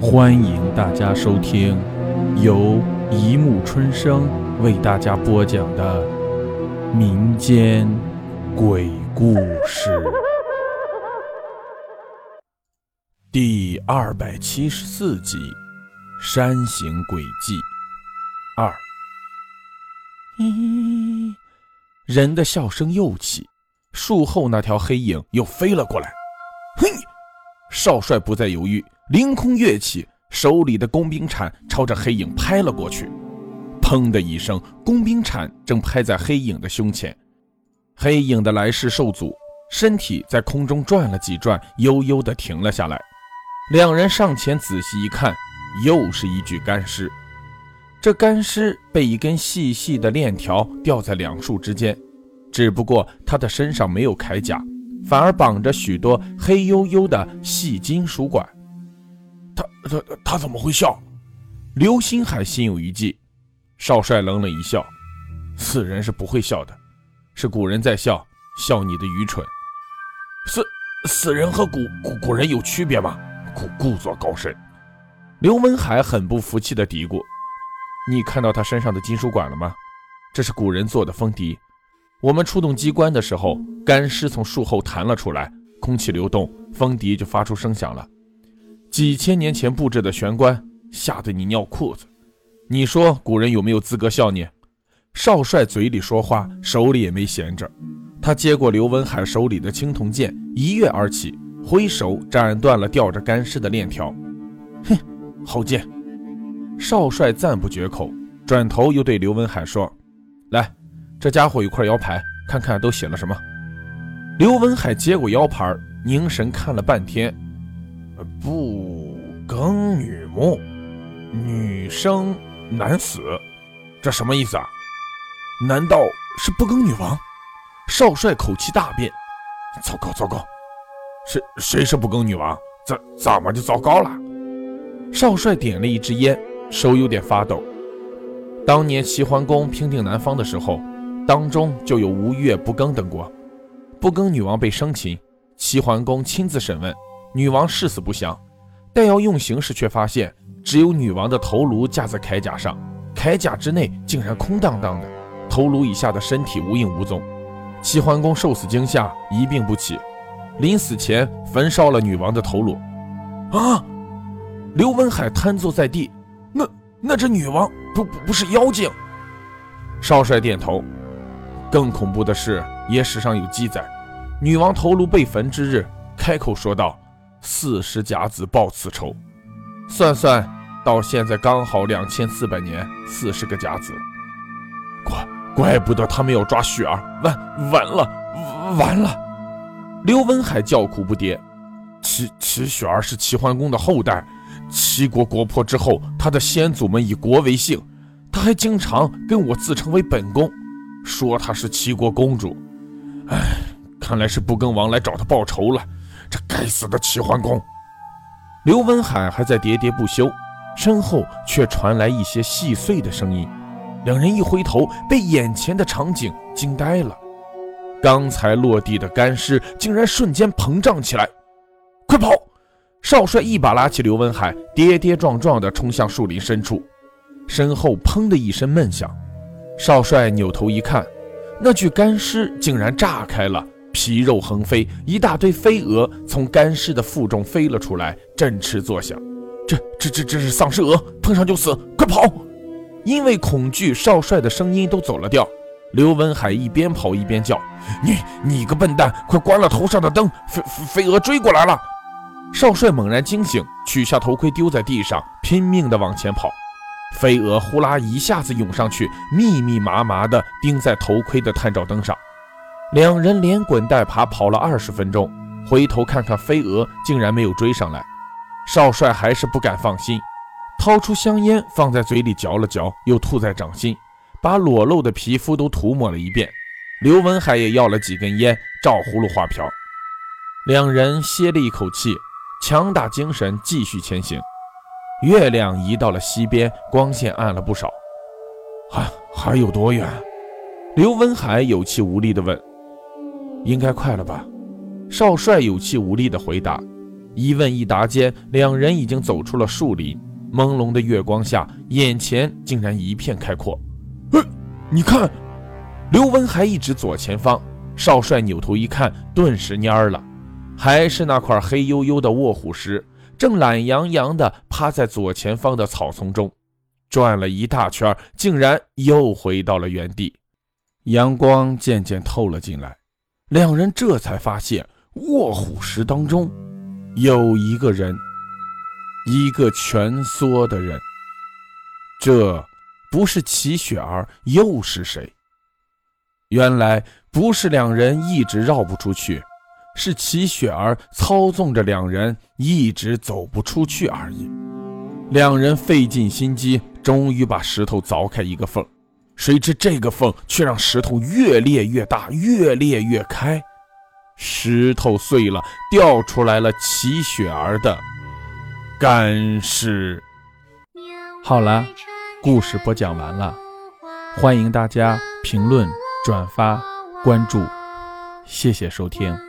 欢迎大家收听由一木春生为大家播讲的民间鬼故事第二百七十四集《山形诡计二》。咦，人的笑声又起，树后那条黑影又飞了过来。嘿，少帅不再犹豫。凌空跃起，手里的工兵铲朝着黑影拍了过去。砰的一声，工兵铲正拍在黑影的胸前，黑影的来势受阻，身体在空中转了几转，悠悠地停了下来。两人上前仔细一看，又是一具干尸。这干尸被一根细细的链条吊在两树之间，只不过他的身上没有铠甲，反而绑着许多黑黝黝的细金属管。他他怎么会笑？刘星海心有余悸。少帅冷冷一笑：“死人是不会笑的，是古人在笑，笑你的愚蠢。死死人和古古古人有区别吗？故故作高深。”刘文海很不服气的嘀咕：“你看到他身上的金属管了吗？这是古人做的风笛。我们触动机关的时候，干尸从树后弹了出来，空气流动，风笛就发出声响了。”几千年前布置的玄关，吓得你尿裤子。你说古人有没有资格笑你？少帅嘴里说话，手里也没闲着。他接过刘文海手里的青铜剑，一跃而起，挥手斩断了吊着干尸的链条。哼，好剑！少帅赞不绝口，转头又对刘文海说：“来，这家伙有块腰牌，看看都写了什么。”刘文海接过腰牌，凝神看了半天。不耕女墓，女生难死，这什么意思啊？难道是不耕女王？少帅口气大变，糟糕糟糕，谁谁是不耕女王？怎怎么就糟糕了？少帅点了一支烟，手有点发抖。当年齐桓公平定南方的时候，当中就有吴越、不耕等国，不耕女王被生擒，齐桓公亲自审问。女王誓死不降，待要用刑时，却发现只有女王的头颅架在铠甲上，铠甲之内竟然空荡荡的，头颅以下的身体无影无踪。齐桓公受此惊吓，一病不起，临死前焚烧了女王的头颅。啊！刘文海瘫坐在地，那那这女王不不不是妖精？少帅点头。更恐怖的是，野史上有记载，女王头颅被焚之日，开口说道。四十甲子报此仇，算算到现在刚好两千四百年，四十个甲子，怪怪不得他们要抓雪儿，完完了完了！刘文海叫苦不迭。齐齐雪儿是齐桓公的后代，齐国国破之后，他的先祖们以国为姓，他还经常跟我自称为本宫，说他是齐国公主。哎，看来是不更王来找他报仇了。这该死的齐桓公！刘文海还在喋喋不休，身后却传来一些细碎的声音。两人一回头，被眼前的场景惊呆了。刚才落地的干尸竟然瞬间膨胀起来！快跑！少帅一把拉起刘文海，跌跌撞撞地冲向树林深处。身后砰的一声闷响，少帅扭头一看，那具干尸竟然炸开了。皮肉横飞，一大堆飞蛾从干尸的腹中飞了出来，振翅作响。这、这、这、这是丧尸蛾，碰上就死！快跑！因为恐惧，少帅的声音都走了调。刘文海一边跑一边叫：“你、你个笨蛋，快关了头上的灯！飞、飞蛾追过来了！”少帅猛然惊醒，取下头盔丢在地上，拼命地往前跑。飞蛾呼啦一下子涌上去，密密麻麻地钉在头盔的探照灯上。两人连滚带爬跑了二十分钟，回头看看飞蛾，竟然没有追上来。少帅还是不敢放心，掏出香烟放在嘴里嚼了嚼，又吐在掌心，把裸露的皮肤都涂抹了一遍。刘文海也要了几根烟，照葫芦画瓢。两人歇了一口气，强打精神继续前行。月亮移到了西边，光线暗了不少。还还有多远？刘文海有气无力地问。应该快了吧？少帅有气无力地回答：“一问一答间，两人已经走出了树林。朦胧的月光下，眼前竟然一片开阔。呃，你看，刘文海一指左前方。少帅扭头一看，顿时蔫了，还是那块黑黝黝的卧虎石，正懒洋洋地趴在左前方的草丛中，转了一大圈，竟然又回到了原地。阳光渐渐透了进来，两人这才发现卧虎石当中有一个人，一个蜷缩的人。这不是齐雪儿，又是谁？原来不是两人一直绕不出去，是齐雪儿操纵着两人一直走不出去而已。两人费尽心机，终于把石头凿开一个缝，谁知这个缝却让石头越裂越大，越裂越开，石头碎了，掉出来了齐雪儿的干尸。好了，故事播讲完了，欢迎大家评论。转发关注，谢谢收听。